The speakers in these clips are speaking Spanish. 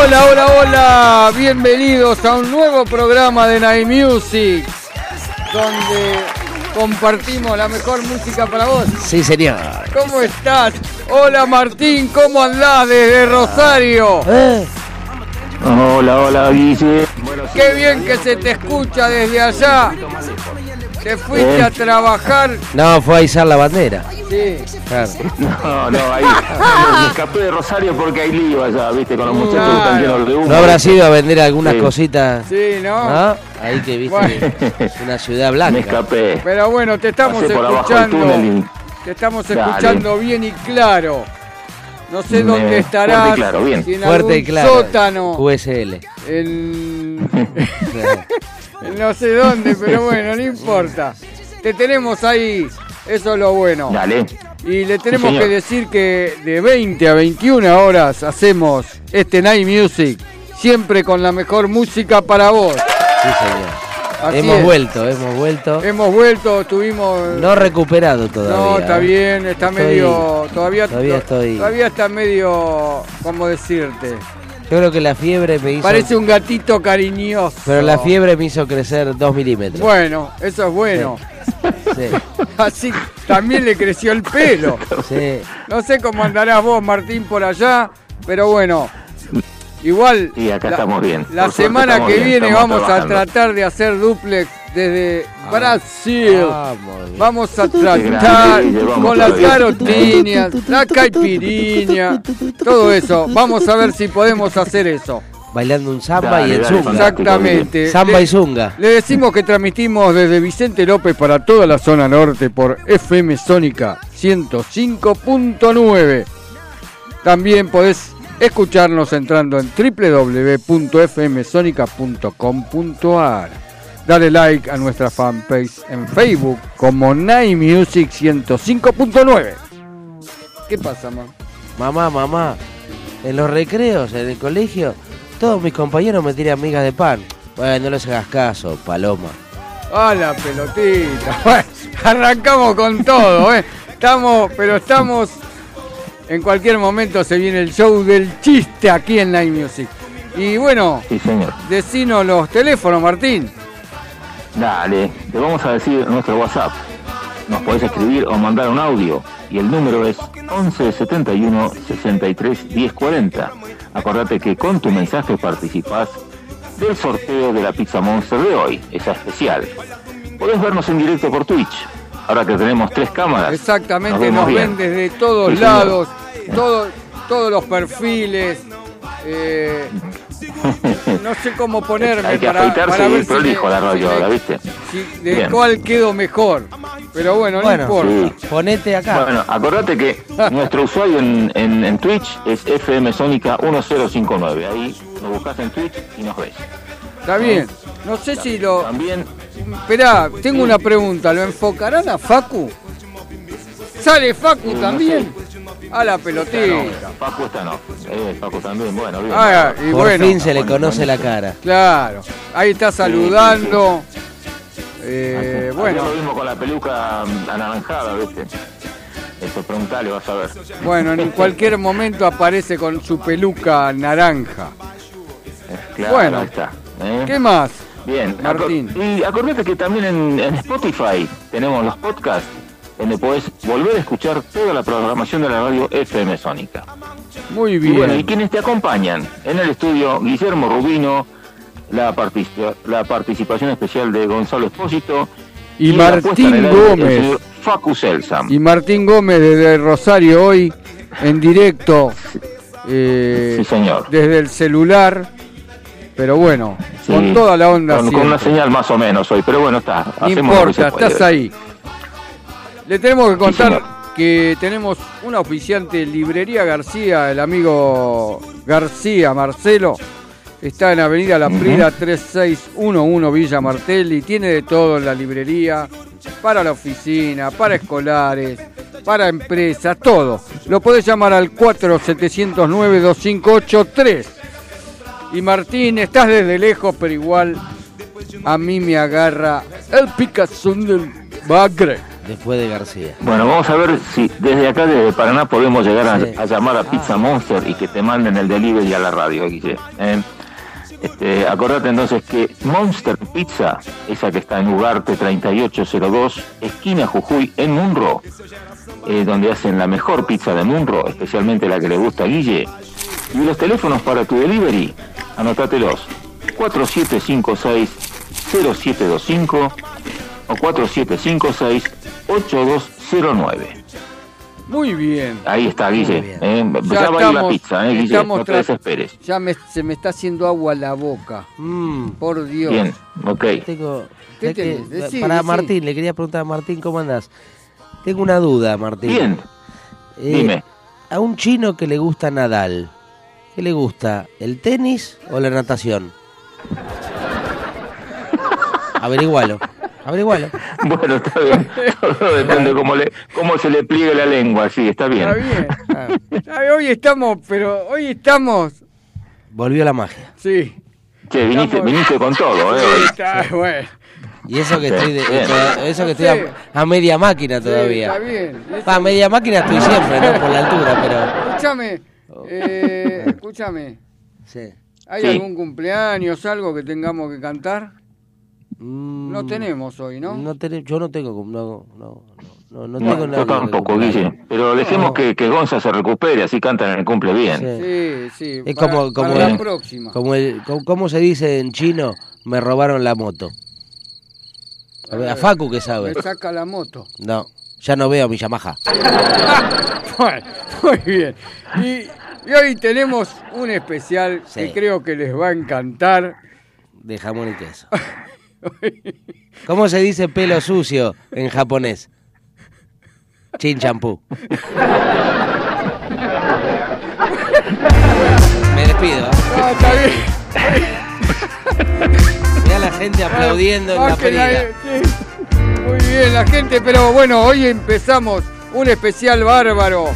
Hola, hola, hola, bienvenidos a un nuevo programa de Night Music, donde compartimos la mejor música para vos. Sí, señor. ¿Cómo estás? Hola Martín, ¿cómo andás desde Rosario? Eh, Hola, hola, Guille. Qué bien que se te escucha desde allá. Te fuiste a trabajar. No, fue a izar la bandera. Sí. Claro. No, no, ahí. Me escapé de Rosario porque hay lío allá, viste, con los muchachos que están llenos de humo. ¿No habrá sido a vender algunas Sí. cositas? Sí, ¿no? ¿No? Ahí que viste Bueno. una ciudad Me blanca. escapé. Pero bueno, te estamos Pasé por abajo del escuchando. túnel Te estamos Dale. escuchando bien y claro. No sé Me- dónde fuerte y estarás. claro, bien. si en Fuerte algún y claro. sótano. USL. En... en no sé dónde, pero bueno, no importa. Te tenemos ahí, eso es lo bueno. Dale. Y le tenemos que decir que de 20 a 21 horas hacemos este Night Music, siempre con la mejor música para vos. Sí, señor. Así hemos es. vuelto, hemos vuelto. Hemos vuelto, estuvimos... No recuperado todavía. No, está ¿eh? bien, está Estoy- medio... Todavía, todavía estoy- todavía está medio... ¿Cómo decirte? Yo creo que la fiebre me hizo. Parece un gatito cariñoso. Pero la fiebre me hizo crecer dos milímetros. Bueno, eso es bueno. Sí, Así también le creció el pelo. sí. No sé cómo andarás vos, Martín, por allá, pero bueno. Igual, Y acá la, estamos bien. la semana que bien, viene vamos a tratar de hacer duplex desde Brasil. Vamos. Vamos a tratar con las todavía. carotinas, la caipiriña, todo eso. Vamos a ver si podemos hacer eso. Bailando un samba Dale, y el dale, zunga. Exactamente. Samba Le- y zunga. Le decimos que transmitimos desde Vicente López para toda la zona norte por FM Sónica 105.9. También podés escucharnos entrando en www.fmsonica.com.ar. Dale like a nuestra fanpage en Facebook como Night Music 105.9. ¿Qué pasa, man? Mamá, mamá, en los recreos, en el colegio, todos mis compañeros me tiran migas de pan. Bueno, no les hagas caso, paloma. A la pelotita. Bueno, arrancamos con todo, ¿eh? Estamos, pero estamos. En cualquier momento se viene el show del chiste aquí en Night Music. Y bueno, Sí, señor. decinos los teléfonos, Martín. Dale. Te vamos a decir nuestro WhatsApp. Nos podés escribir o mandar un audio. Y el número es 11 71 63 10 40. Acordate que con tu mensaje participás del sorteo de la Pizza Monster de hoy, esa especial. Podés vernos en directo por Twitch. Ahora que tenemos tres cámaras. Exactamente, nos ven desde todos Sí, lados, todo- todos los perfiles. eh, no sé cómo ponerme Hay que para, afeitarse para y prolijo me- la ahora, ¿viste? si- de Bien. cuál quedo mejor. Pero bueno, Bueno, no importa. Sí. Ponete acá. Bueno, acordate que nuestro usuario en, en- en Twitch es FM Sónica 1059. Ahí nos buscas en Twitch y nos ves. Está bien. No sé si lo. También, Esperá, tengo una pregunta. ¿Lo enfocarán a Facu? ¿Sale Facu también? A la pelotita. Paco está no. Eh, Paco también, bueno, bien. Ah, y Por bueno, fin se le conoce la cara. claro. Ahí está saludando. Eh, bueno. lo mismo con la peluca mm, anaranjada, ¿viste? Eso, preguntale, vas a ver. bueno, en cualquier momento aparece con su peluca naranja. Eh, Claro, Bueno. ahí está. ¿eh? ¿Qué más? Bien, Martín. acor- Y acordate que también en, en Spotify tenemos los podcasts donde podés volver a escuchar toda la programación de la radio FM Sónica. Muy Y bueno, y bien. quienes te acompañan en el estudio, Guillermo Rubino, la, la participación especial de Gonzalo Espósito Y Martín el Gómez. Facu Selsam. Y Martín Gómez desde Rosario hoy en directo. eh, Sí, señor. desde el celular, pero bueno, Sí, con toda la onda Con, con una señal más o menos hoy, pero bueno, está. No importa, estás ahí. Le tenemos que contar que tenemos un auspiciante, Librería García, el amigo García Marcelo. Está en Avenida La. Prida 3611 Villa Martelli. Tiene de todo en la librería, para la oficina, para escolares, para empresas, todo. Lo podés llamar al 4709-2583. Y Martín, estás desde lejos, pero igual a mí me agarra el picazón del bagre. Después de García. Bueno, vamos a ver si desde acá, desde Paraná, podemos llegar a, Sí. a llamar a Pizza Monster y que te manden el delivery a la radio, Guille. ¿eh? Este, acordate entonces que Monster Pizza, esa que está en Ugarte 3802, esquina Jujuy, en Munro, eh, donde hacen la mejor pizza de Munro, especialmente la que le gusta a Guille. Y los teléfonos para tu delivery, anótatelos. 4756-0725 o 4756-8209. Muy bien. Ahí está, Guille. ¿eh? Ya, va a ir la pizza, ¿eh, Guille? estamos No te tra- desesperes. Ya me- se me está haciendo agua la boca. Mm, Por Dios. Bien, ok. tengo. ¿Qué ya que-? Decí, para decí. Martín, le quería preguntar a Martín, ¿cómo andás? Tengo una duda, Martín. Bien, Eh, dime. A un chino que le gusta Nadal, ¿qué le gusta? ¿El tenis o la natación? Averigualo, averigualo. Bueno, está bien. Todo depende cómo, le, cómo se le pliegue la lengua, sí, está bien. Está bien. Hoy estamos, pero hoy estamos. Volvió la magia. Sí. Che, viniste, Estamos- viniste con todo, ¿eh? Sí, está bueno. Y eso que estoy, de- eso que Sí. estoy a, a media máquina Sí, todavía. está bien. A media máquina estoy siempre, ¿no? Por la altura, pero... Escúchame. eh, escúchame. Sí. ¿Hay Sí. algún cumpleaños, algo que tengamos que cantar? Mm, No tenemos hoy, ¿no? yo no tengo... No, no, no, no, no No, tengo yo nada que tampoco. Guille. Pero dejemos que, que Gonza se recupere, así cantan en el cumple bien. Sí. Sí, sí. Es para- como- como para la el- próxima. Como el, como- ¿Cómo se dice en chino? Me robaron la moto. A, ver, a Facu que sabe. Me saca la moto. No, ya no veo a mi Yamaha. Bueno, muy bien. Y, y hoy tenemos un especial Sí. que creo que les va a encantar. De jamón y queso. ¿Cómo se dice pelo sucio en japonés? Chin champú. Me despido. ¿eh? Ah, está bien. Mira la gente aplaudiendo en la nadie, sí. Muy bien, la gente, pero bueno, hoy empezamos un especial bárbaro.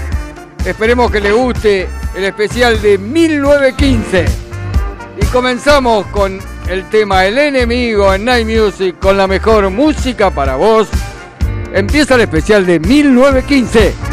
Esperemos que le guste el especial de 1915. Comenzamos con el tema El enemigo en Night Music con la mejor música para vos. Empieza el especial de 1915.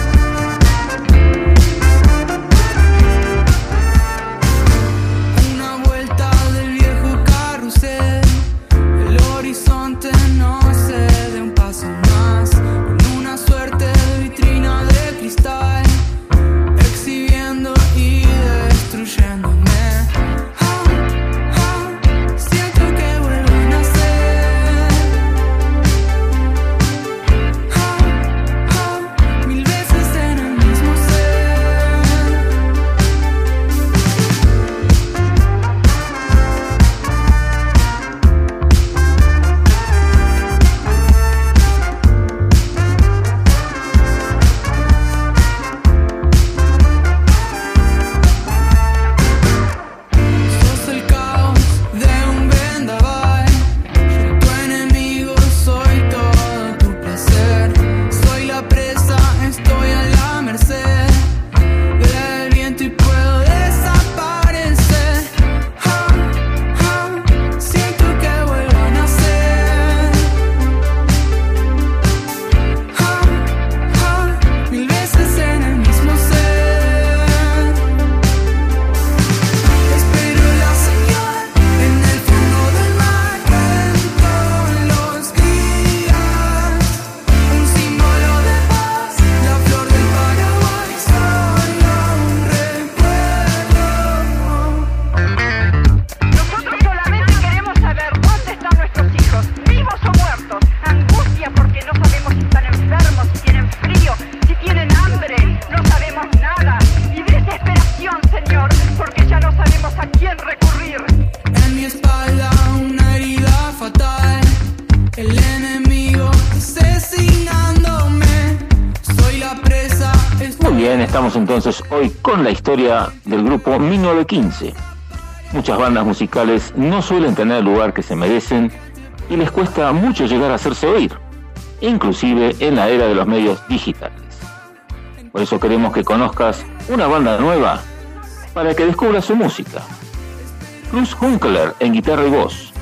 Bandas musicales no suelen tener el lugar que se merecen y les cuesta mucho llegar a hacerse oír, inclusive en la era de los medios digitales. Por eso queremos que conozcas una banda nueva para que descubras su música. Cruz Hunkler en guitarra y voz,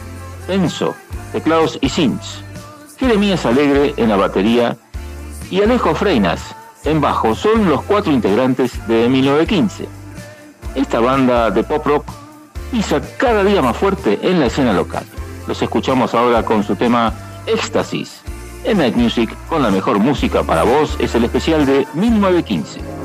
Enzo, teclados y synths, Jeremías Alegre en la batería y Alejo Freinas en bajo son los cuatro integrantes de 1915. Esta banda de pop rock pisa cada día más fuerte en la escena local. Los escuchamos ahora con su tema Éxtasis. En Night Music, con la mejor música para vos, es el especial de 1915.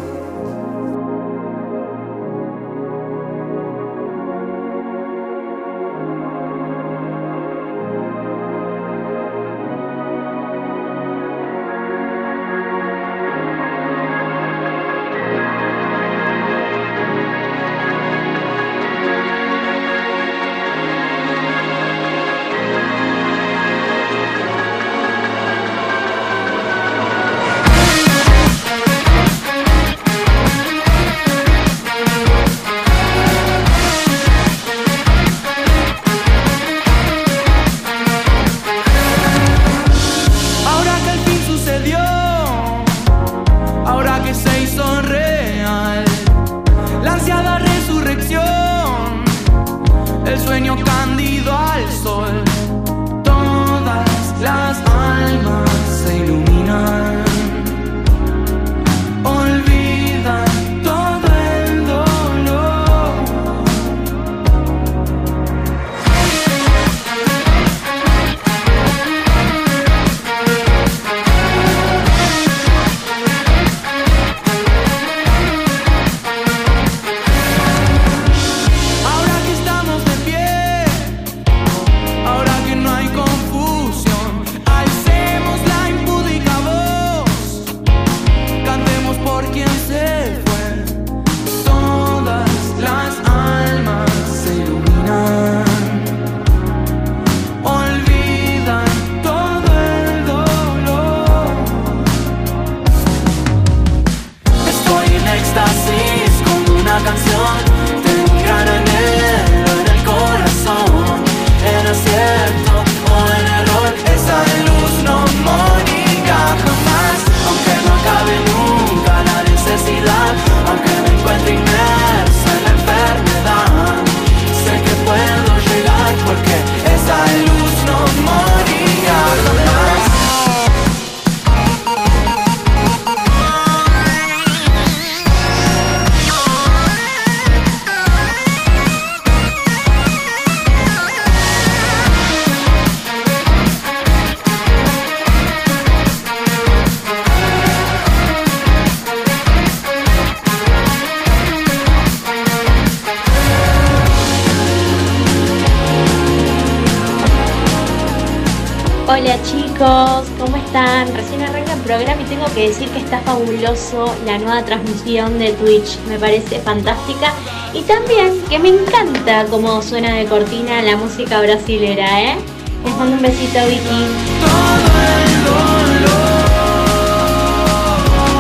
La nueva transmisión de Twitch, me parece fantástica. Y también que me encanta cómo suena de cortina la música brasilera, ¿eh? Les mando un besito, Vicky.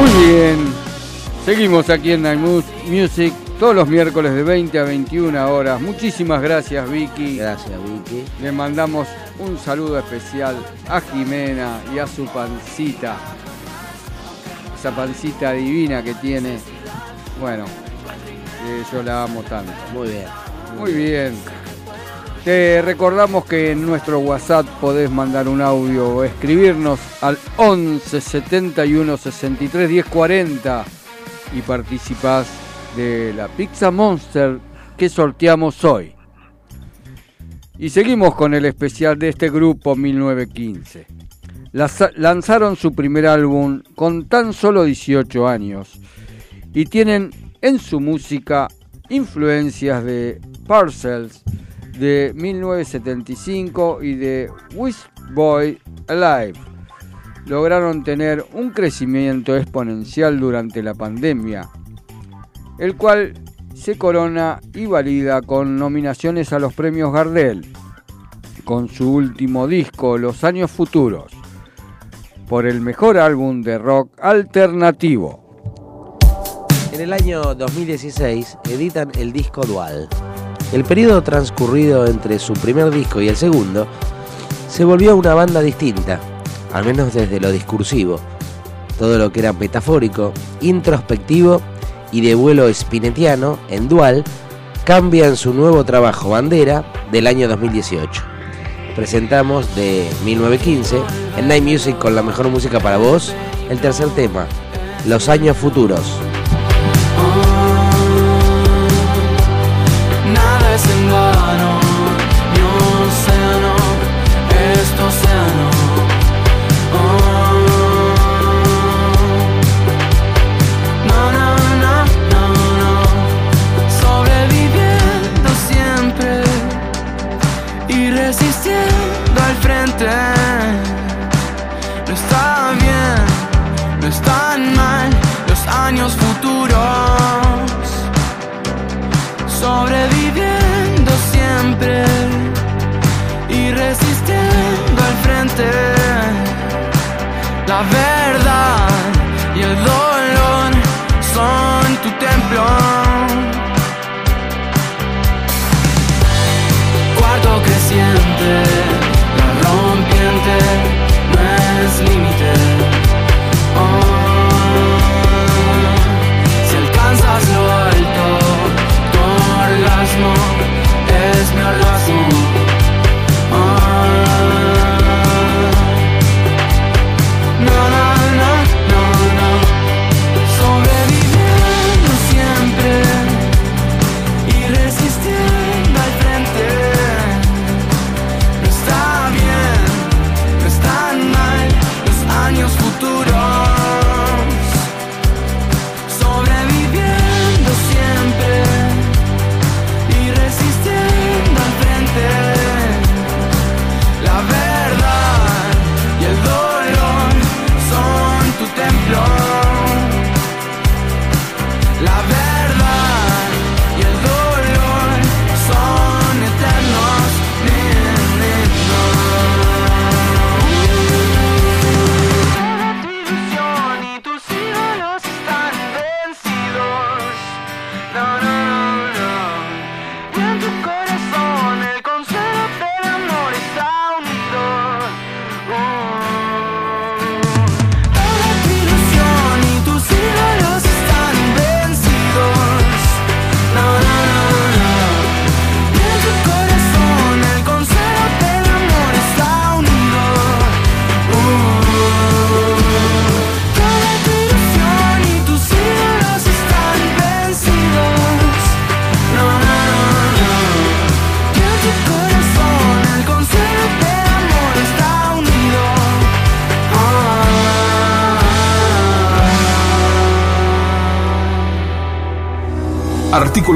Muy bien. Seguimos aquí en Night Music todos los miércoles de 20 a 21 horas. Muchísimas gracias, Vicky. Gracias, Vicky. Le mandamos un saludo especial a Jimena y a su pancita esa pancita divina que tiene. Bueno, yo la amo tanto. Muy bien. Muy bien. Te recordamos que en nuestro WhatsApp podés mandar un audio o escribirnos al 11 71 63 10 40 y participás de la Pizza Monster que sorteamos hoy. Y seguimos con el especial de este grupo 1915 lanzaron su primer álbum con tan solo 18 años y tienen en su música influencias de Parcels de 1975 y de Wish Boy Alive. Lograron tener un crecimiento exponencial durante la pandemia, el cual se corona y valida con nominaciones a los premios Gardel, con su último disco Los Años Futuros por el mejor álbum de rock alternativo. En el año 2016 editan el disco Dual. El periodo transcurrido entre su primer disco y el segundo se volvió una banda distinta, al menos desde lo discursivo. Todo lo que era metafórico, introspectivo y de vuelo spinetiano en Dual cambia en su nuevo trabajo Bandera del año 2018. Presentamos de 1915 en Night Music con la mejor música para vos, el tercer tema, Los años futuros.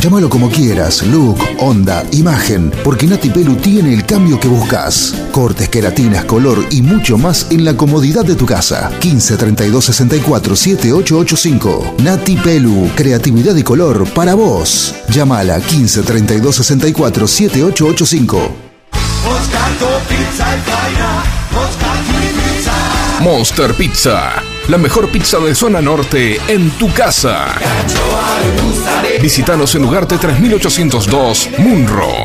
Llámalo como quieras, look, onda, imagen, porque Nati Pelu tiene el cambio que buscas. Cortes, queratinas, color y mucho más en la comodidad de tu casa. 15 32 64 7885. Nati Pelu, creatividad y color para vos. Llámala 15 32 64 7885. Monster Pizza, la mejor pizza de zona norte en tu casa. Visítanos en Ugarte 3802, Munro.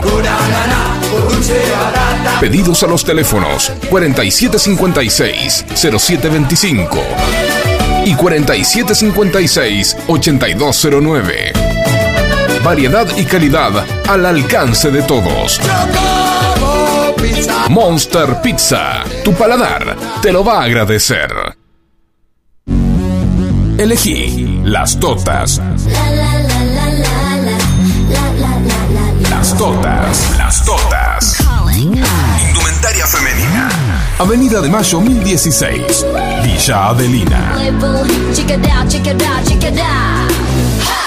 Pedidos a los teléfonos 4756-0725 y 4756-8209. Variedad y calidad al alcance de todos. Monster Pizza, tu paladar te lo va a agradecer. Elegí las totas. Las Totas. Las Totas. Indumentaria femenina. Avenida de Mayo 1016. Villa Adelina.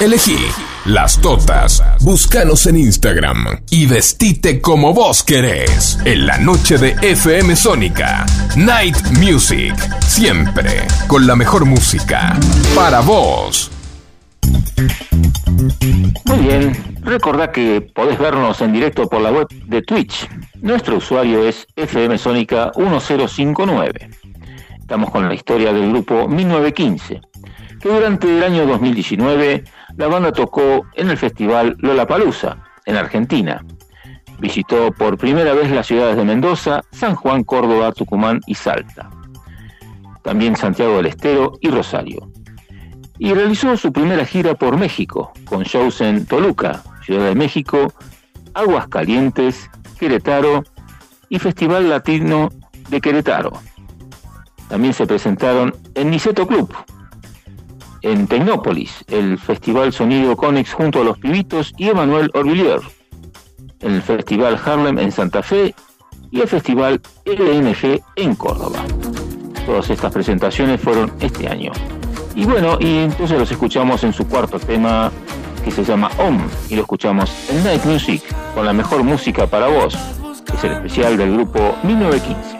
Elegí Las Totas. Búscanos en Instagram y vestite como vos querés. En la noche de FM Sónica. Night Music. Siempre con la mejor música. Para vos. Muy bien, recordá que podés vernos en directo por la web de Twitch. Nuestro usuario es FM Sónica 1059. Estamos con la historia del grupo 1915, que durante el año 2019 la banda tocó en el festival Lollapalooza, en Argentina. Visitó por primera vez las ciudades de Mendoza, San Juan, Córdoba, Tucumán y Salta. También Santiago del Estero y Rosario. Y realizó su primera gira por México, con shows en Toluca, Ciudad de México, Aguascalientes, Querétaro y Festival Latino de Querétaro. También se presentaron en Niceto Club, en Tecnópolis, el Festival Sonido Conex junto a los Pibitos y Emanuel Orvillier, el Festival Harlem en Santa Fe y el Festival LNG en Córdoba. Todas estas presentaciones fueron este año. Y bueno, y entonces los escuchamos en su cuarto tema que se llama Om y lo escuchamos en Night Music con la mejor música para vos. Es el especial del grupo 1915.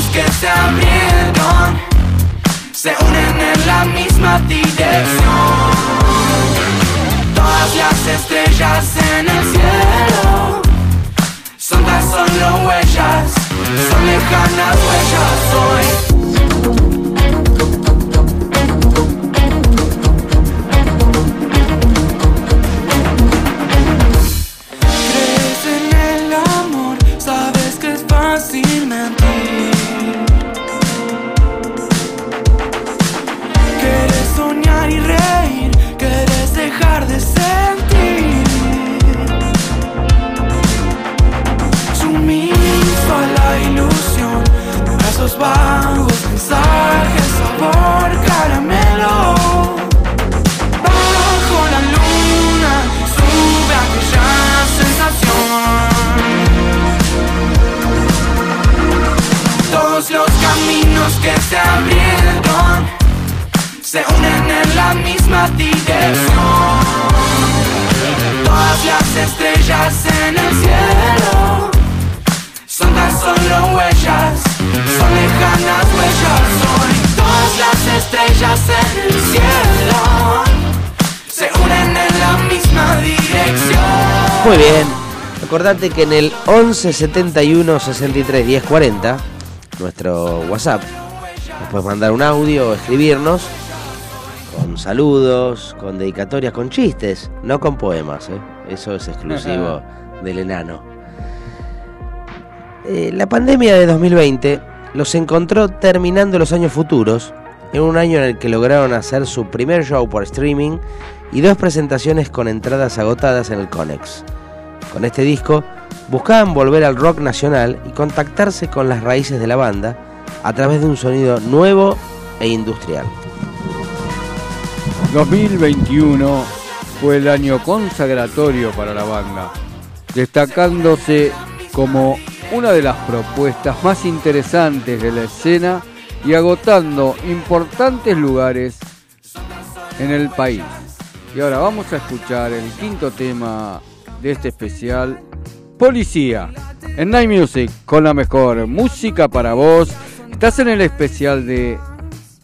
Caminos que se abrieron se unen en la misma dirección. Todas las estrellas en el cielo son tan solo huellas, son lejanas huellas hoy. Vagos mensajes, sabor caramelo. Bajo la luna, sube aquella sensación. Todos los caminos que se abrieron se unen en la misma dirección. Todas las estrellas en el cielo estrellas en el cielo se unen en la misma dirección. Muy bien. Acordate que en el 11 71 63 10 40, nuestro WhatsApp, nos puedes mandar un audio o escribirnos con saludos, con dedicatorias, con chistes, no con poemas, ¿eh? eso es exclusivo del enano. Eh, la pandemia de 2020 los encontró terminando los años futuros, en un año en el que lograron hacer su primer show por streaming y dos presentaciones con entradas agotadas en el Conex. Con este disco buscaban volver al rock nacional y contactarse con las raíces de la banda a través de un sonido nuevo e industrial. 2021 fue el año consagratorio para la banda, destacándose como una de las propuestas más interesantes de la escena y agotando importantes lugares en el país. Y ahora vamos a escuchar el quinto tema de este especial, Policía, en Night Music, con la mejor música para vos. Estás en el especial de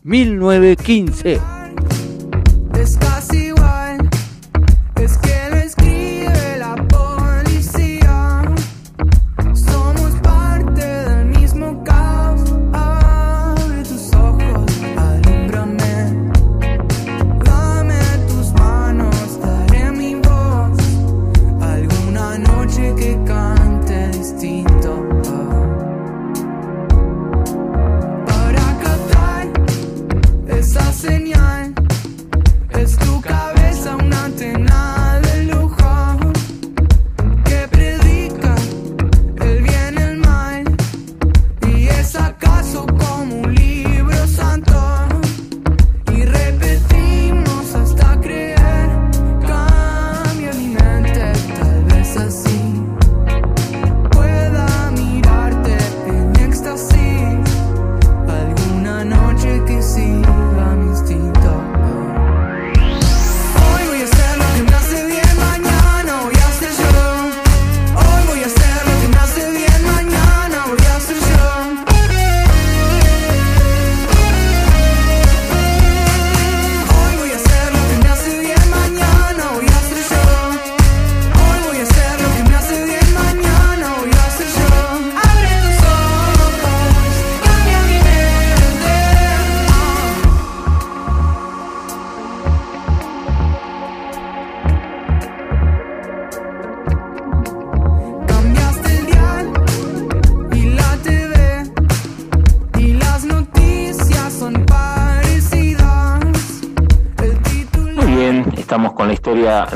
1915.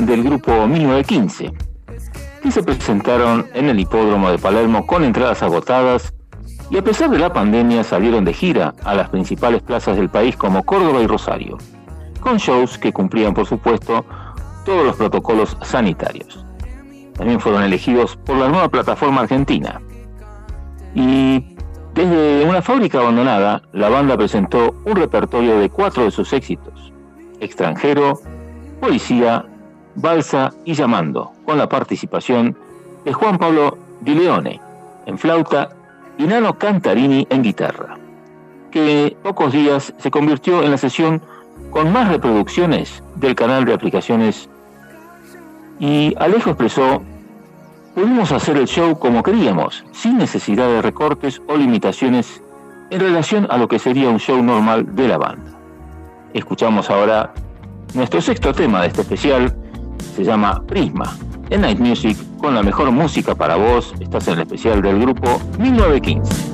Del grupo 1915, que se presentaron en el hipódromo de Palermo con entradas agotadas y a pesar de la pandemia salieron de gira a las principales plazas del país como Córdoba y Rosario, con shows que cumplían por supuesto todos los protocolos sanitarios. También fueron elegidos por la nueva plataforma argentina. Y desde una fábrica abandonada, la banda presentó un repertorio de cuatro de sus éxitos, Extranjero, Policía, Balsa y Llamando, con la participación de Juan Pablo Di Leone en flauta y Nano Cantarini en guitarra, que pocos días se convirtió en la sesión con más reproducciones del canal de aplicaciones y Alejo expresó, pudimos hacer el show como queríamos, sin necesidad de recortes o limitaciones en relación a lo que sería un show normal de la banda. Escuchamos ahora nuestro sexto tema de este especial, se llama Prisma, en Night Music con la mejor música para vos, estás en el especial del grupo 1915.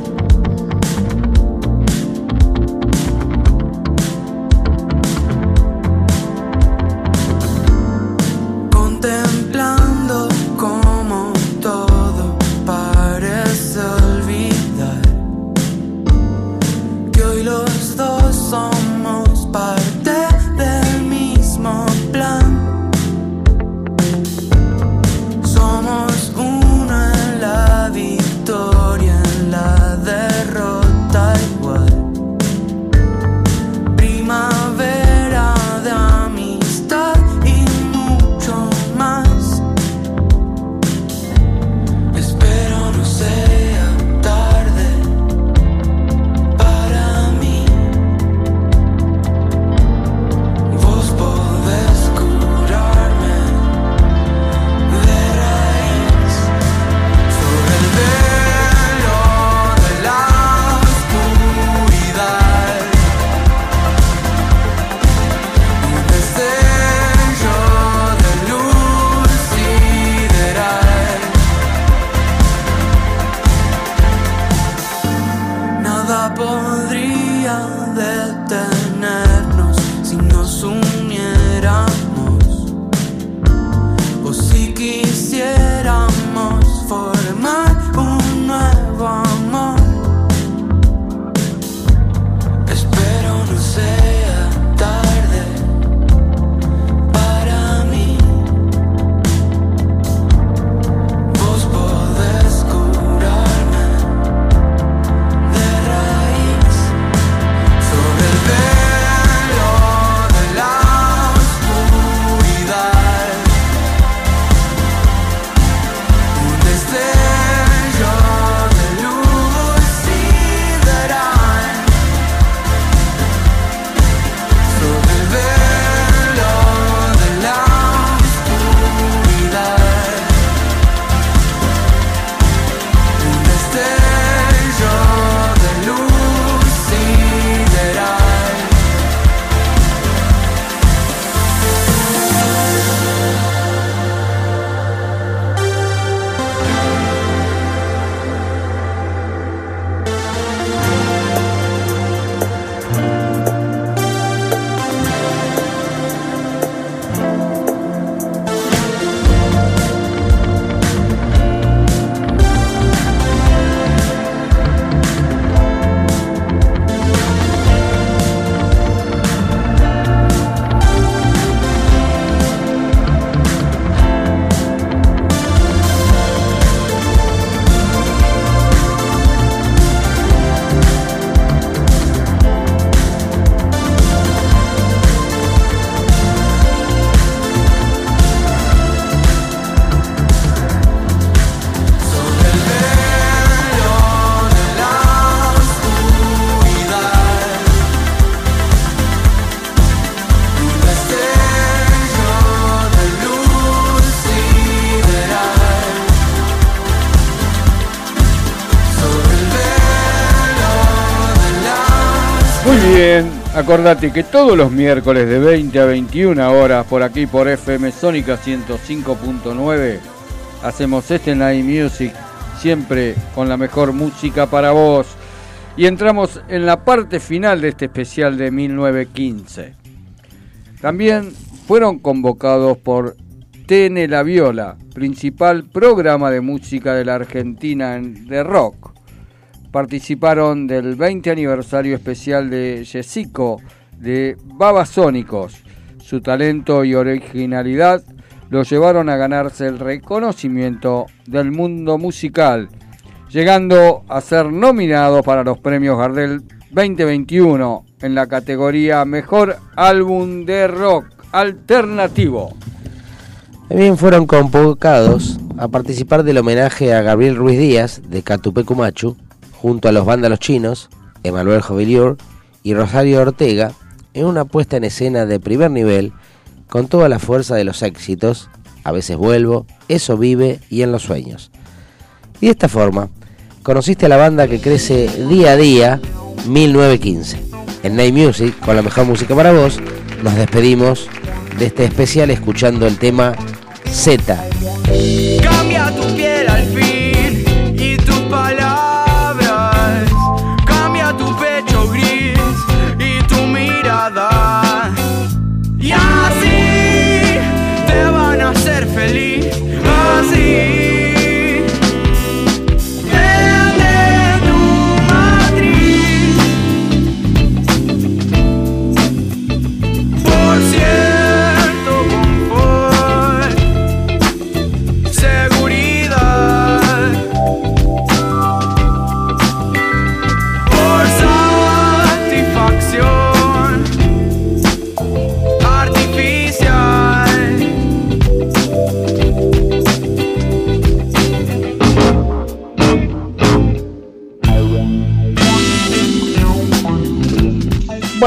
Acordate que todos los miércoles de 20 a 21 horas por aquí por FM Sónica 105.9 hacemos este Night Music siempre con la mejor música para vos. Y entramos en la parte final de este especial de 1915. También fueron convocados por Tene La Viola, principal programa de música de la Argentina en- de rock. Participaron del 20 aniversario especial de Jessico de Babasónicos. Su talento y originalidad lo llevaron a ganarse el reconocimiento del mundo musical, llegando a ser nominado para los premios Gardel 2021 en la categoría Mejor Álbum de Rock Alternativo. También fueron convocados a participar del homenaje a Gabriel Ruiz Díaz de Catupecu Machu, junto a los vándalos chinos, Emanuel Joviliur y Rosario Ortega, en una puesta en escena de primer nivel, con toda la fuerza de los éxitos, A veces vuelvo, Eso vive y En los sueños. Y de esta forma, conociste a la banda que crece día a día, 1915. En Night Music, con la mejor música para vos, nos despedimos de este especial escuchando el tema Z. Cambia tu piel al fin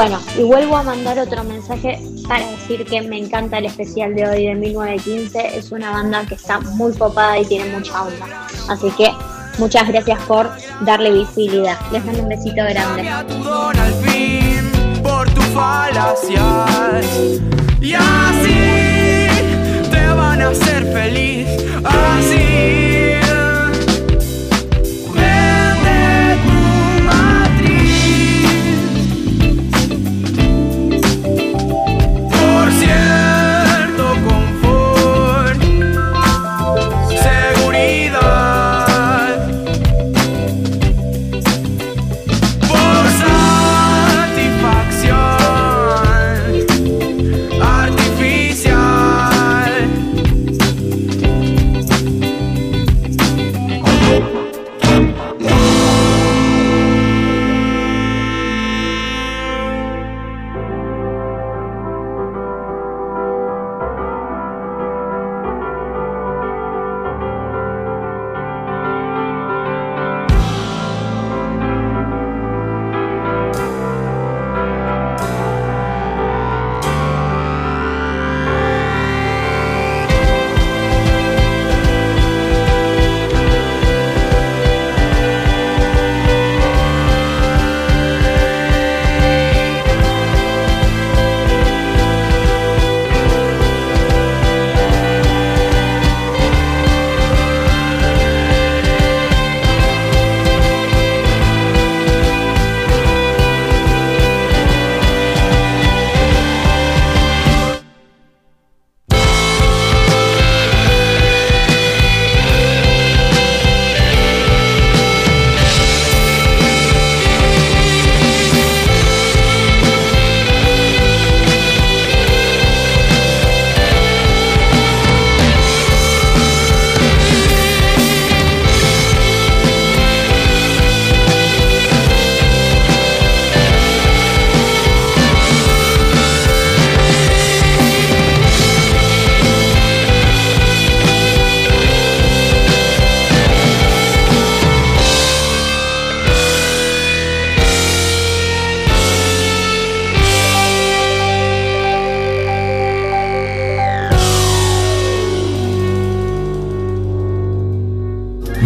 Bueno, y vuelvo a mandar otro mensaje para decir que me encanta el especial de hoy de 1915. Es una banda que está muy copada y tiene mucha onda. Así que muchas gracias por darle visibilidad. Les mando un besito grande. Y así te van a hacer feliz así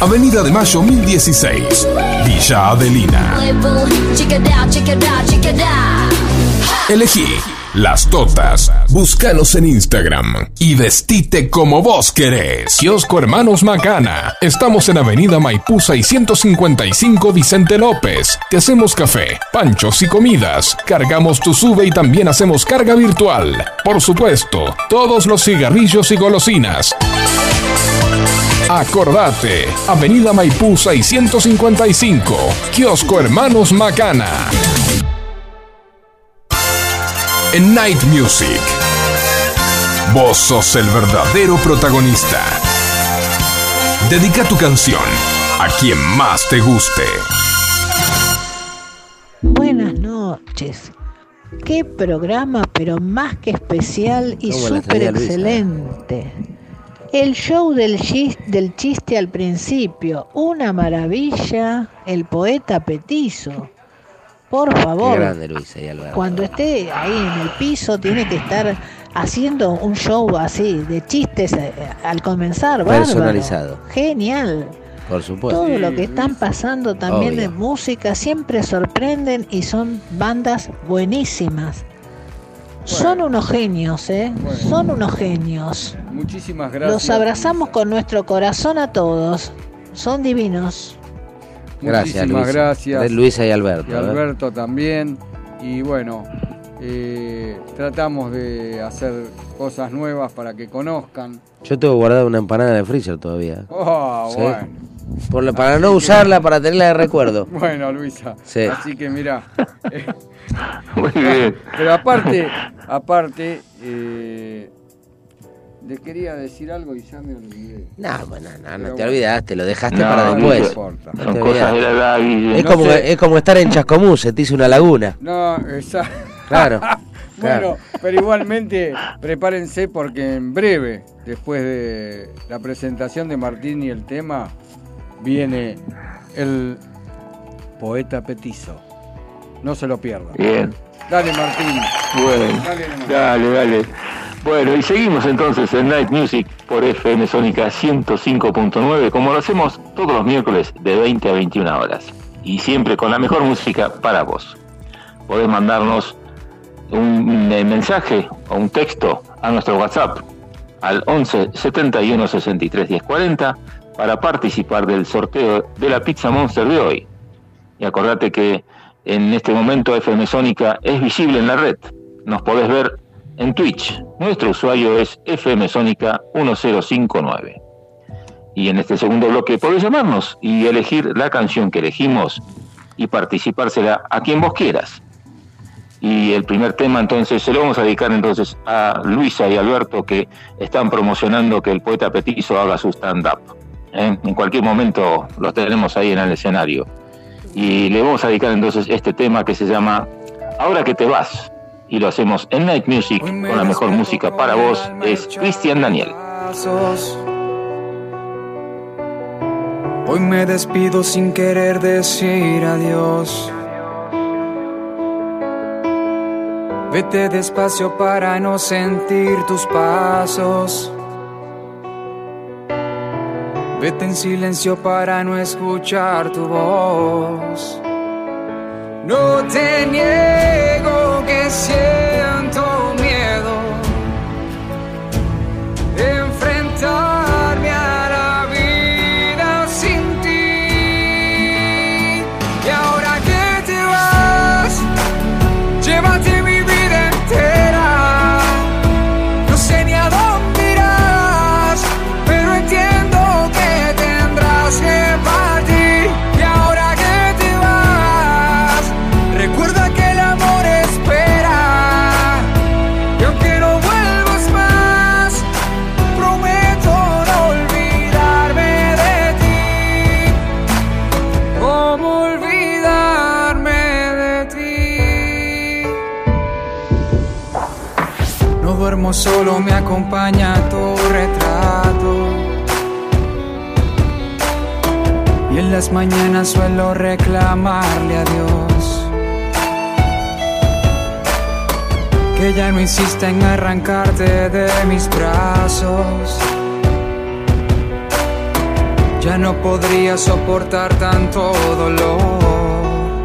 Avenida de Mayo 1016. Villa Adelina. Elegí las totas. Búscanos en Instagram y vestite como vos querés. Kiosco Hermanos Macana. Estamos en Avenida Maipú 655 Vicente López. Te hacemos café, panchos y comidas. Cargamos tu sube y también hacemos carga virtual. Por supuesto, todos los cigarrillos y golosinas. Acordate, Avenida Maipú 655, Kiosco Hermanos Macana. En Night Music, vos sos el verdadero protagonista. Dedica tu canción a quien más te guste. Buenas noches. Qué programa, pero más que especial y ¿Cómo la súper excelente. El show del chiste, del chiste al principio, una maravilla. El poeta petizo. Por Qué favor, grande Alberto. cuando esté ahí en el piso, tiene que estar haciendo un show así, de chistes eh, al comenzar. bárbaro. Personalizado. Genial. Por supuesto. Todo lo que están pasando también Obvio. en música siempre sorprenden y son bandas buenísimas. Son unos genios, ¿eh? Bueno. Son unos genios. Muchísimas gracias. Los abrazamos con nuestro corazón a todos. Son divinos. Gracias, Muchísimas Luisa. gracias. De Luisa y Alberto. Y ¿eh? Alberto también. Y bueno, eh, tratamos de hacer cosas nuevas para que conozcan. Yo tengo guardada una empanada en el freezer todavía. Oh, Sí. bueno. Por la- para no usarla, para tenerla de recuerdo. Bueno, Luisa. Sí. Así que mira. Muy bien. Pero aparte, aparte, eh, le quería decir algo y ya me olvidé. No, bueno, no, no Pero te bueno. olvidaste, lo dejaste No, para no después. importa. No Son te cosas de olvidaste. la edad, Guille. Es No como, sé. es como estar en Chascomús, se te hizo una laguna. No, esa. Claro. Bueno, pero igualmente prepárense porque en breve, después de la presentación de Martín y el tema, viene el poeta petizo. No se lo pierdan. Bien. Dale, Martín. Bueno, Dale dale, dale. Bueno, y seguimos entonces en Night Music por FM Sónica 105.9, como lo hacemos todos los miércoles de 20 a 21 horas. Y siempre con la mejor música para vos. Podés mandarnos un eh, mensaje o un texto a nuestro WhatsApp al 11 71 63 10 40 para participar del sorteo de la Pizza Monster de hoy. Y acordate que en este momento FM Sónica es visible en la red. Nos podés ver en Twitch. Nuestro usuario es FM Sónica 1059. Y en este segundo bloque podés llamarnos y elegir la canción que elegimos y participársela a quien vos quieras. Y el primer tema entonces se lo vamos a dedicar entonces a Luisa y Alberto que están promocionando que el poeta Petizo haga su stand-up. ¿eh? En cualquier momento los tenemos ahí en el escenario. Y le vamos a dedicar entonces este tema que se llama Ahora que te vas. Y lo hacemos en Night Music con la mejor música para vos. Es Cristian Daniel. Hoy me despido sin querer decir adiós. Vete despacio para no sentir tus pasos. Vete en silencio para no escuchar tu voz. No te niego que solo me acompaña tu retrato. Y en las mañanas suelo reclamarle a Dios que ya no insista en arrancarte de mis brazos. Ya no podría soportar tanto dolor.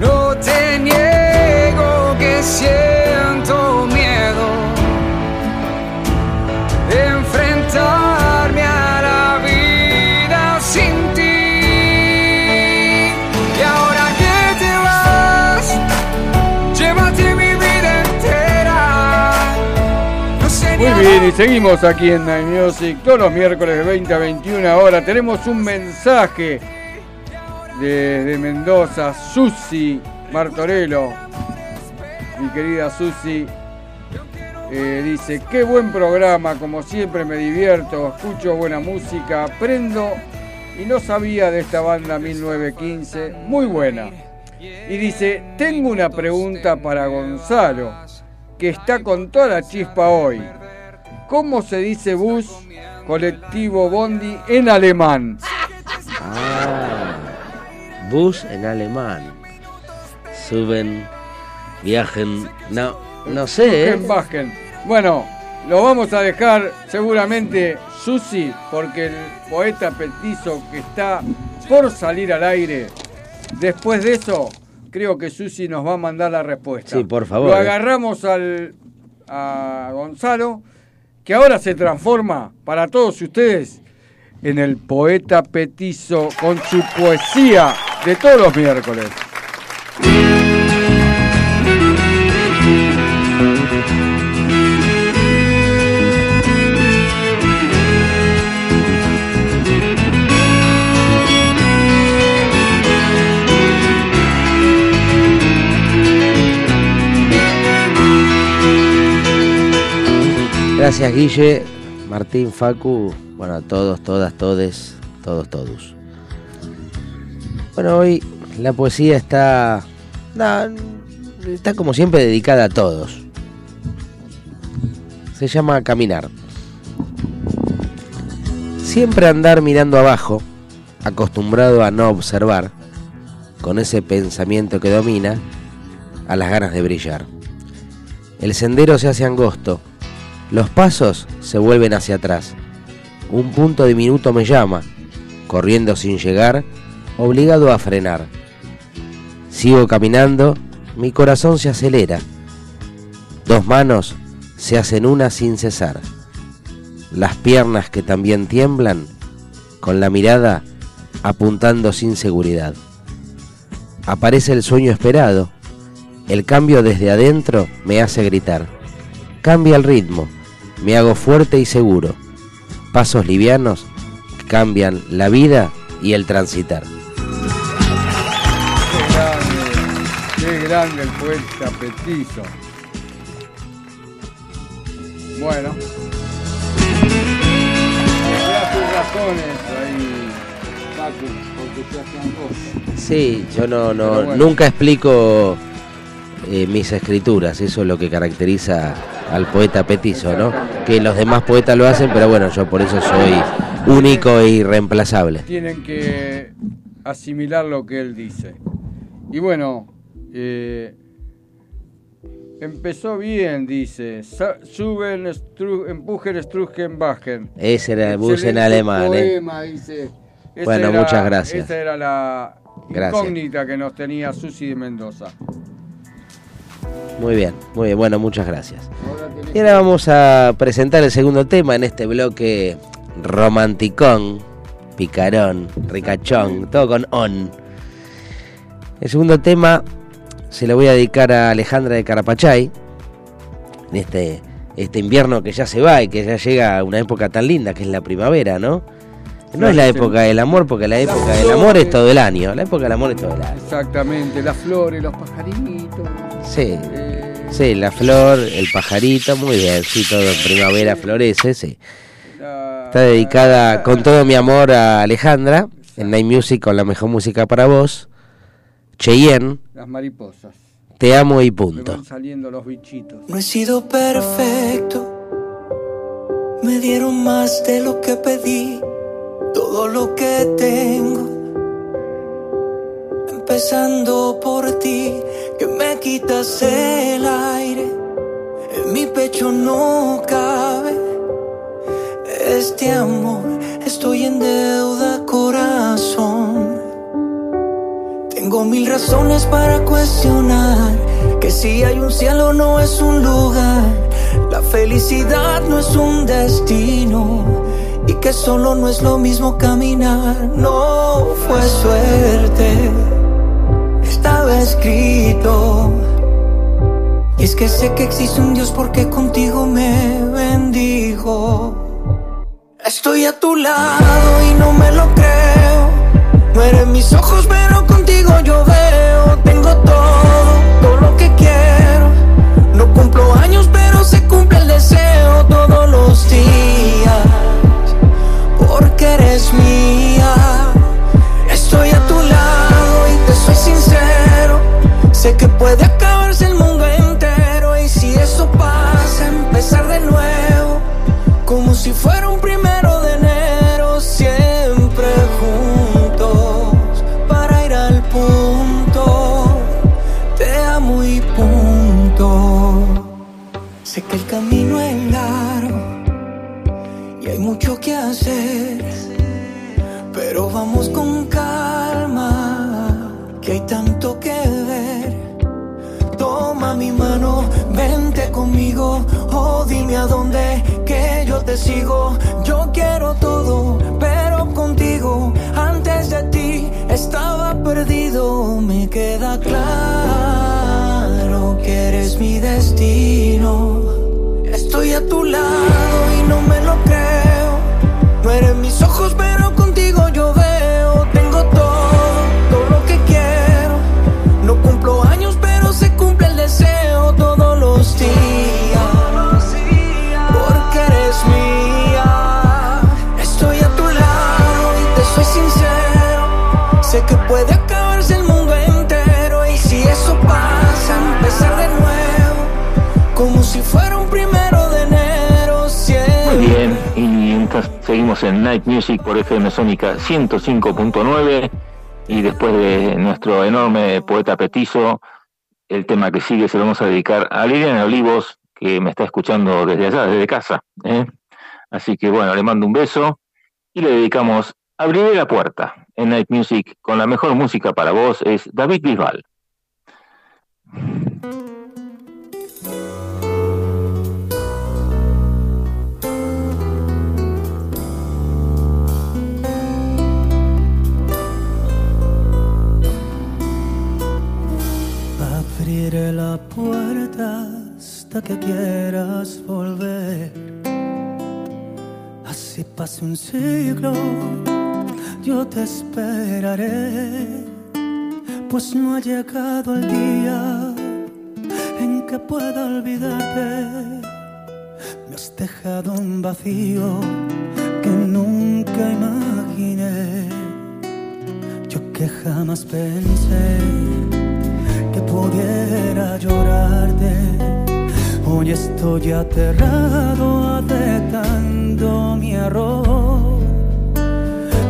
No te niego que siento miedo enfrentarme a la vida sin ti. Y ahora que te vas, llévate mi vida entera. No sé ni Muy bien, y seguimos aquí en Night Music todos los miércoles de 20 a 21 ahora. Tenemos un mensaje desde Mendoza, Susi Martorello. Mi querida Susi eh, dice, qué buen programa, como siempre me divierto, escucho buena música, aprendo y no sabía de esta banda 1915, muy buena. Y dice, tengo una pregunta para Gonzalo, que está con toda la chispa hoy. ¿Cómo se dice bus colectivo Bondi en alemán? Ah, bus en alemán. Suben, viajen. No, no sé. ¿eh? Bajen, bajen. Bueno, lo vamos a dejar seguramente Susi, porque el poeta petizo que está por salir al aire, después de eso, creo que Susi nos va a mandar la respuesta. Sí, por favor, Lo eh. agarramos al, a Gonzalo, que ahora se transforma para todos ustedes en el poeta petizo con su poesía de todos los miércoles. Gracias Guille, Martín, Facu, bueno, a todos, todas, todes, todos, todos. Bueno, hoy la poesía está, está como siempre dedicada a todos. Se llama Caminar. Siempre andar mirando abajo, acostumbrado a no observar, con ese pensamiento que domina, a las ganas de brillar. El sendero se hace angosto, los pasos se vuelven hacia atrás. Un punto diminuto me llama, corriendo sin llegar, obligado a frenar. Sigo caminando, mi corazón se acelera. Dos manos se hacen una sin cesar. Las piernas que también tiemblan, con la mirada apuntando sin seguridad. Aparece el sueño esperado. El cambio desde adentro me hace gritar. Cambia el ritmo, me hago fuerte y seguro. Pasos livianos que cambian la vida y el transitar. Qué grande, qué grande el poeta petizo. Bueno. Tendrá sus razones ahí, Paco, porque hacen. Sí, yo no, no bueno. nunca explico eh, mis escrituras, eso es lo que caracteriza al poeta petizo, ¿no? Que los demás poetas lo hacen, pero bueno, yo por eso soy único e irreemplazable. Tienen que asimilar lo que él dice. Y bueno, eh, empezó bien, dice. Suben, empujen, strugen, bajen. Ese era el bus en alemán, ¿eh? poema, dice. Esa Bueno, era- muchas gracias. Esa era la Gracias. incógnita que nos tenía Susi de Mendoza. Muy bien, muy bien, bueno, muchas gracias. Y ahora vamos a presentar el segundo tema en este bloque romanticón, picarón, ricachón, todo con on. El segundo tema se lo voy a dedicar a Alejandra de Carapachay, en este, este invierno que ya se va y que ya llega a una época tan linda que es la primavera, ¿no? No es la época del amor, porque la época del amor es todo el año. La época del amor es todo el año. Exactamente, las flores, los pajaritos. Sí, eh, sí, la flor, el pajarito, muy bien, sí, todo en primavera florece, sí. Está dedicada con todo mi amor a Alejandra, en Night Music con la mejor música para vos, Cheyenne, las mariposas. Te amo y Me punto. van saliendo los bichitos. No he sido perfecto. Me dieron más de lo que pedí. Todo lo que tengo. Empezando por ti, que me quitas el aire. En mi pecho no cabe este amor. Estoy en deuda, corazón. Tengo mil razones para cuestionar que si hay un cielo no es un lugar, la felicidad no es un destino y que solo no es lo mismo caminar. No fue suerte, escrito. Y es que sé que existe un Dios porque contigo me bendijo. Estoy a tu lado y no me lo creo. No eres mis ojos, pero contigo yo veo. Tengo todo, todo lo que quiero. No cumplo años, pero se cumple el deseo todos los días. Porque eres mía. Sé que puede te sigo. Yo quiero todo, pero contigo, antes de ti estaba perdido. Me queda claro que eres mi destino. Estoy a tu lado y no me lo creo. No eres mis ojos, pero en Night Music por FM Sónica 105.9 y después de nuestro enorme poeta petizo, el tema que sigue se lo vamos a dedicar a Liliana Olivos, que me está escuchando desde allá, desde casa. ¿eh? Así que bueno, le mando un beso y le dedicamos Abriré la puerta en Night Music con la mejor música para vos es David Bisbal. Abriré la puerta hasta que quieras volver. Así pase un siglo, yo te esperaré. Pues no ha llegado el día en que pueda olvidarte. Me has dejado un vacío que nunca imaginé. Yo que jamás pensé pudiera llorarte. Hoy estoy aterrado aceptando mi error,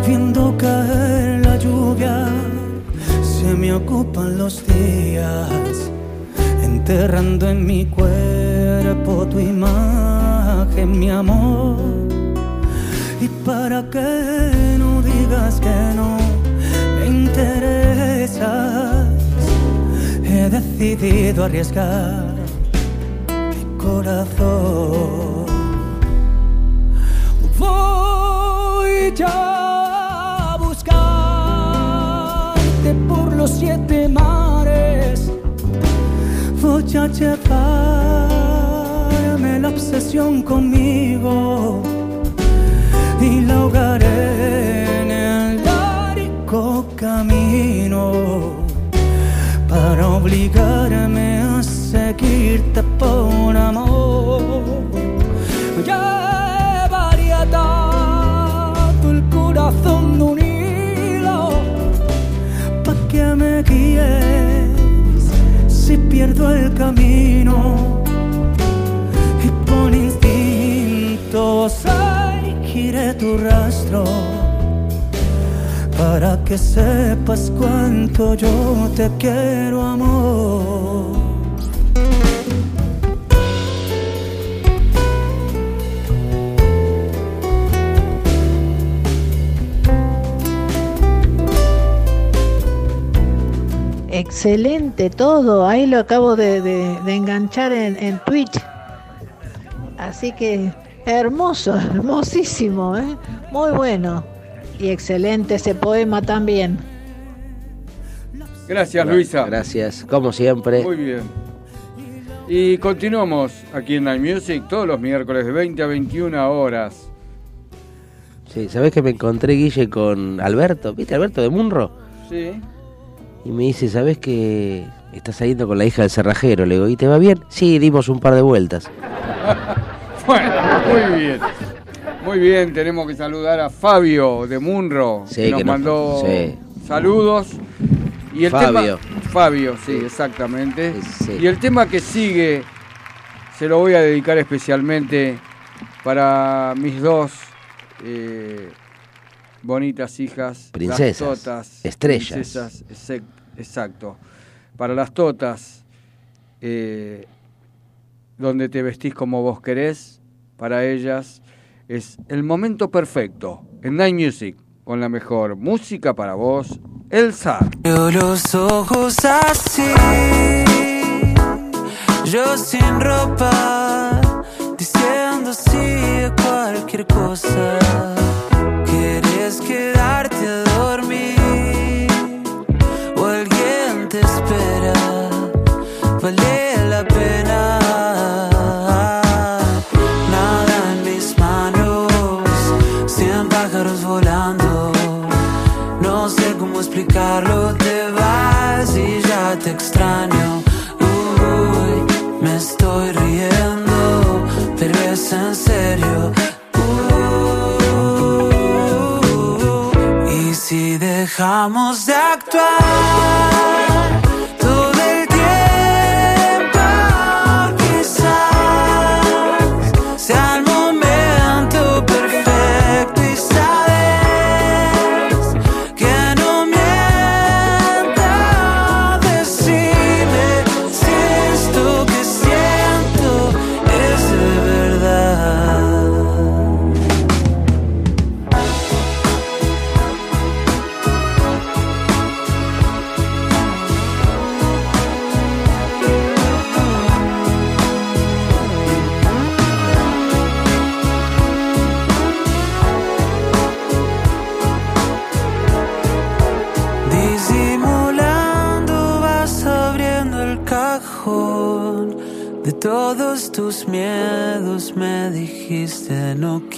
viendo caer la lluvia. Se me ocupan los días, enterrando en mi cuerpo tu imagen, mi amor. Y para que no digas que no me interesas, he decidido arriesgar mi corazón. Voy ya a buscarte por los siete mares. Voy a llevarme la obsesión conmigo y la ahogaré seguirte por amor. Llevaría atado el corazón de un hilo pa' que me guíes si pierdo el camino y por instinto seguiré tu rastro para que sepas cuánto yo te quiero amor. Excelente todo, ahí lo acabo de, de- de enganchar en, en Twitch. Así que hermoso, hermosísimo, ¿eh? muy bueno. Y excelente ese poema también. Gracias, Luisa. Gracias, como siempre. Muy bien. Y continuamos aquí en Night Music todos los miércoles de 20 a 21 horas. Sí, ¿sabés que me encontré, Guille, con Alberto? ¿Viste Alberto de Munro? Sí. Y me dice, ¿sabés que estás saliendo con la hija del cerrajero? Le digo, ¿y te va bien? Sí, dimos un par de vueltas. Bueno, muy bien. Muy bien, tenemos que saludar a Fabio de Munro, Sí, que nos que mandó sí. saludos. Y el Fabio. tema Fabio, sí, exactamente. Y el tema que sigue se lo voy a dedicar especialmente para mis dos eh, bonitas hijas, Princesas, las totas, estrellas. princesas, exacto. Para las totas, eh, donde te vestís como vos querés, para ellas es el momento perfecto en Night Music, con la mejor música para vos, Elsa. Yo los ojos así, yo sin ropa, diciendo sí a cualquier cosa. Te vas y ya te extraño. Uy, me estoy riendo, pero es en serio. Uh, y si dejamos de actuar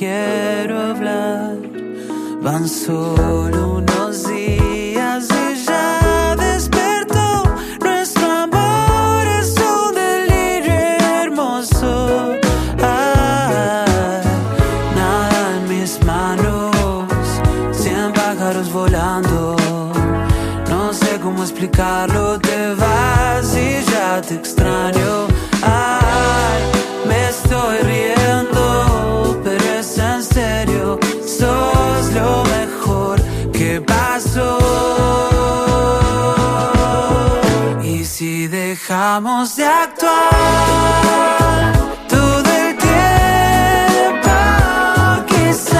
quiero hablar. Van solo unos días y ya despertó. Nuestro amor es un delirio hermoso. Ay, nada en mis manos, cien pájaros volando. No sé cómo explicarlo, te vas y ya te extraño. Pasó. Y si dejamos de actuar todo el tiempo, quizás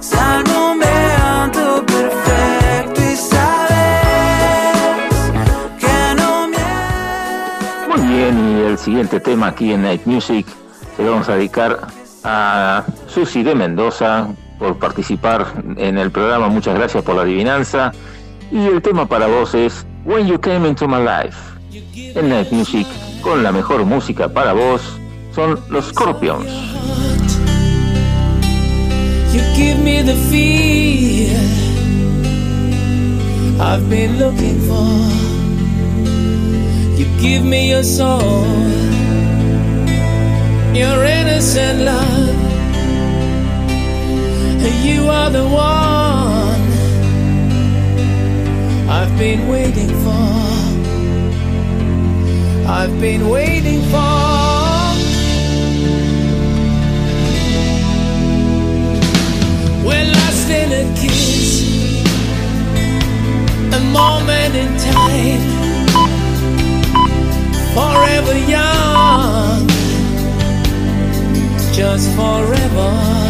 sea momento perfecto y sabes que no Muy bien, y el siguiente tema aquí en Night Music se vamos a dedicar a Susi de Mendoza por participar en el programa. Muchas gracias por la adivinanza. Y el tema para vos es When You Came Into My Life. En Night Music, con la mejor música para vos, son los Scorpions. You give me the feel I've been looking for. You give me your soul, your innocent love. You are the one I've been waiting for. I've been waiting for. We're lost in a kiss, a moment in time, forever young, just forever.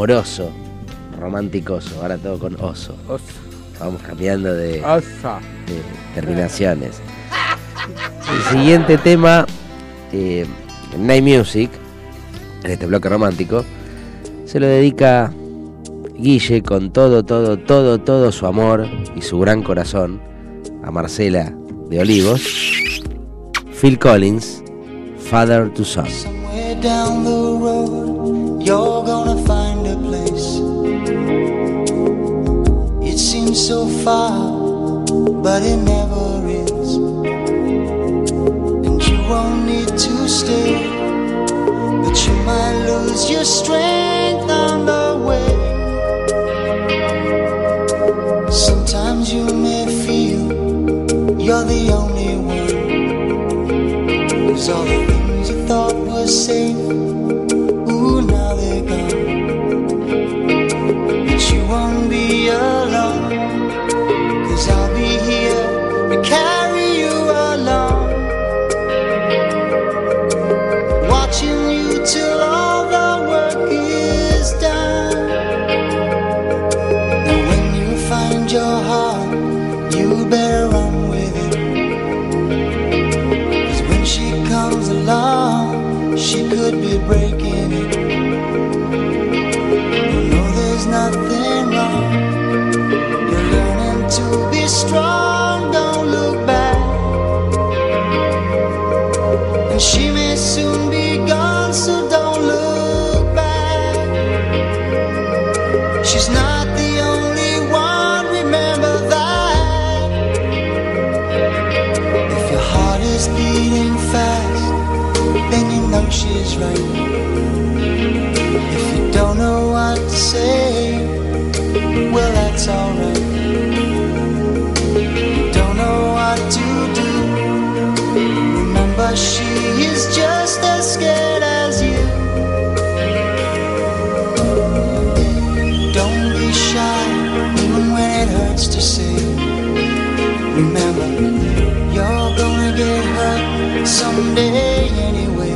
amoroso, románticoso, ahora todo con oso. Oso. Vamos cambiando de, terminaciones. El siguiente tema, eh, Night Music, en este bloque romántico, se lo dedica Guille con todo, todo, todo, todo su amor y su gran corazón a Marcela de Olivos, Phil Collins, Father to Son. seems so far, but it never is. And you won't need to stay, but you might lose your strength on the way. Sometimes you may feel you're the only one. Cause all the things you thought were safe someday anyway.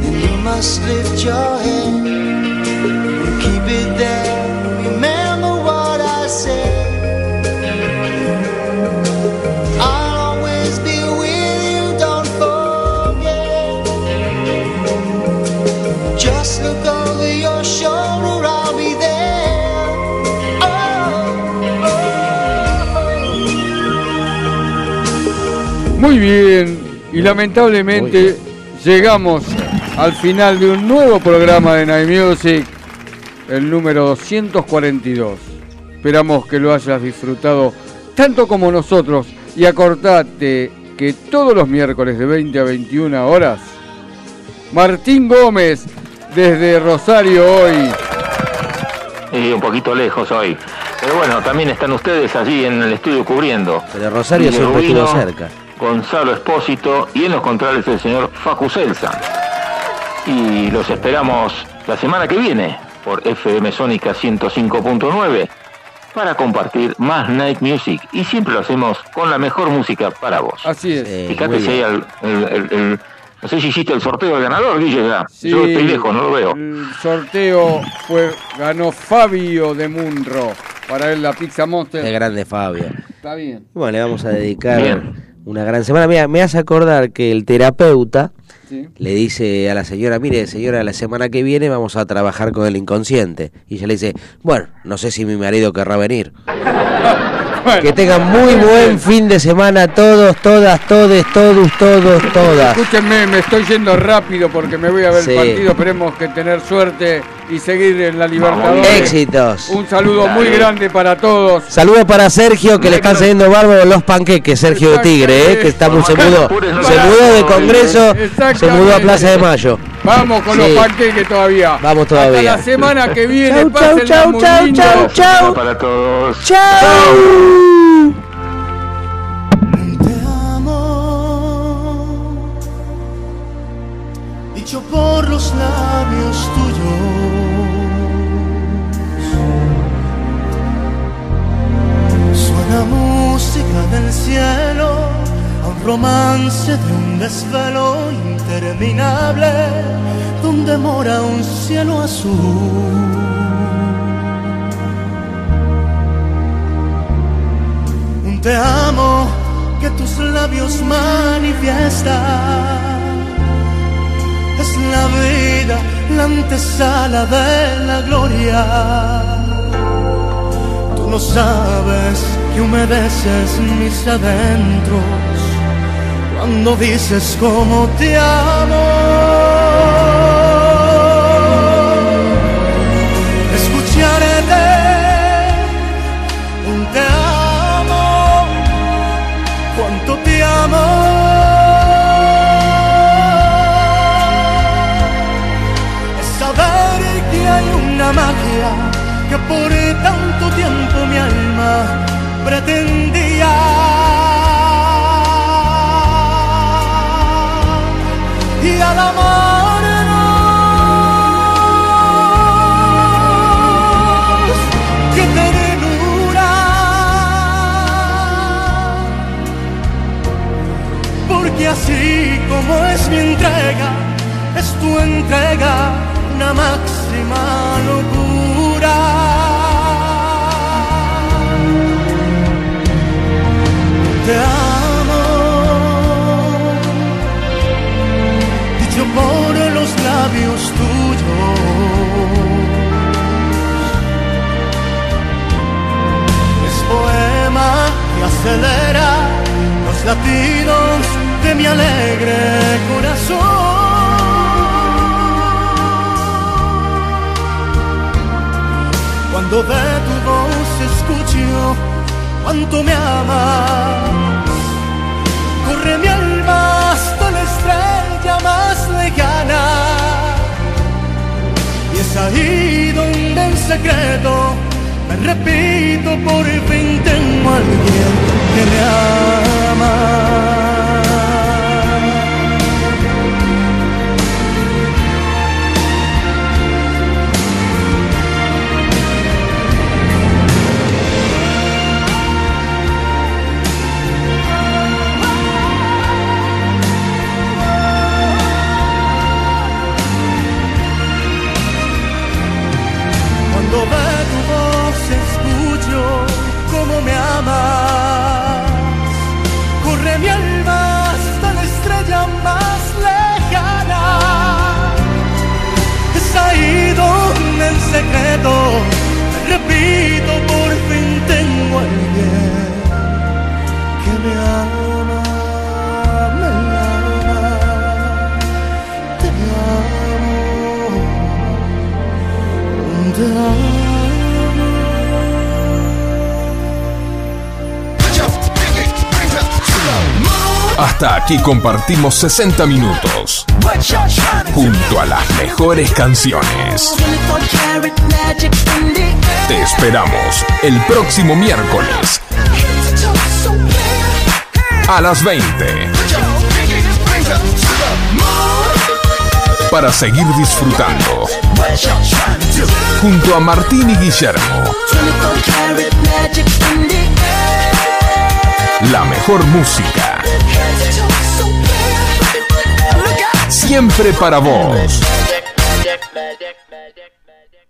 Then you must lift your head and keep it there. Muy bien, y lamentablemente llegamos al final de un nuevo programa de Night Music, el número 242. Esperamos que lo hayas disfrutado tanto como nosotros y acordate que todos los miércoles de 20 a 21 horas, Martín Gómez desde Rosario hoy. Y un poquito lejos hoy. Pero bueno, también están ustedes allí en el estudio cubriendo. Pero Rosario siempre estuvo cerca. Gonzalo Espósito y en los controles el señor Facu Celsa. Y los esperamos la semana que viene por FM Sónica 105.9 para compartir más Night Music. Y siempre lo hacemos con la mejor música para vos. Así es. Fíjate si hay el, el- el- el- No sé si hiciste el sorteo del ganador, Guille, ya. Sí, Yo estoy lejos, no lo veo. El sorteo fue ganó Fabio de Munro. Para él la pizza monster. Qué grande Fabio. Está bien. Bueno, le vamos a dedicar Bien. Una gran semana. Mira, me hace acordar que el terapeuta Sí. le dice a la señora, mire señora, la semana que viene vamos a trabajar con el inconsciente. Y ella le dice, bueno, no sé si mi marido querrá venir. Que tengan muy buen fin de semana todos, todas, todes, todos, todos, todas. Escúchenme, me estoy yendo rápido porque me voy a ver Sí. el partido. Esperemos que tener suerte y seguir en la Libertadores. Éxitos. Un saludo muy grande para todos. Saludos para Sergio, que le están saliendo bárbaros los panqueques, Sergio de Tigre, eh, que está muy, se mudó. Se mudó de Congreso, se mudó a Plaza de Mayo. Vamos con Sí. los panqueques todavía. Vamos todavía. Hasta la semana que viene. Chau, chau, chau, chau, chau, chau. Para todos. ¡Chao! Te del cielo, un romance de un desvelo interminable, donde mora un cielo azul. Un te amo que tus labios manifiestan. Es la vida, la antesala de la gloria. Tú no sabes que humedeces mis adentros cuando dices cómo te amo. Escucharte un te amo, cuánto te amo. Es saber que hay una magia que por tanto tiempo mi alma pretendía. Y al amarnos, qué ternura. Porque así como es mi entrega, es tu entrega una máxima acelera los latidos de mi alegre corazón. Cuando de tu voz escucho cuánto me amas, corre mi alma hasta la estrella más lejana. Y es ahí donde en secreto me repito por fin a alguien que me ama. repito, por fin tengo que me. Hasta aquí compartimos 60 minutos junto a las mejores canciones. Te esperamos el próximo miércoles a las 20 para seguir disfrutando junto a Martín y Guillermo. La mejor música. Siempre para vos.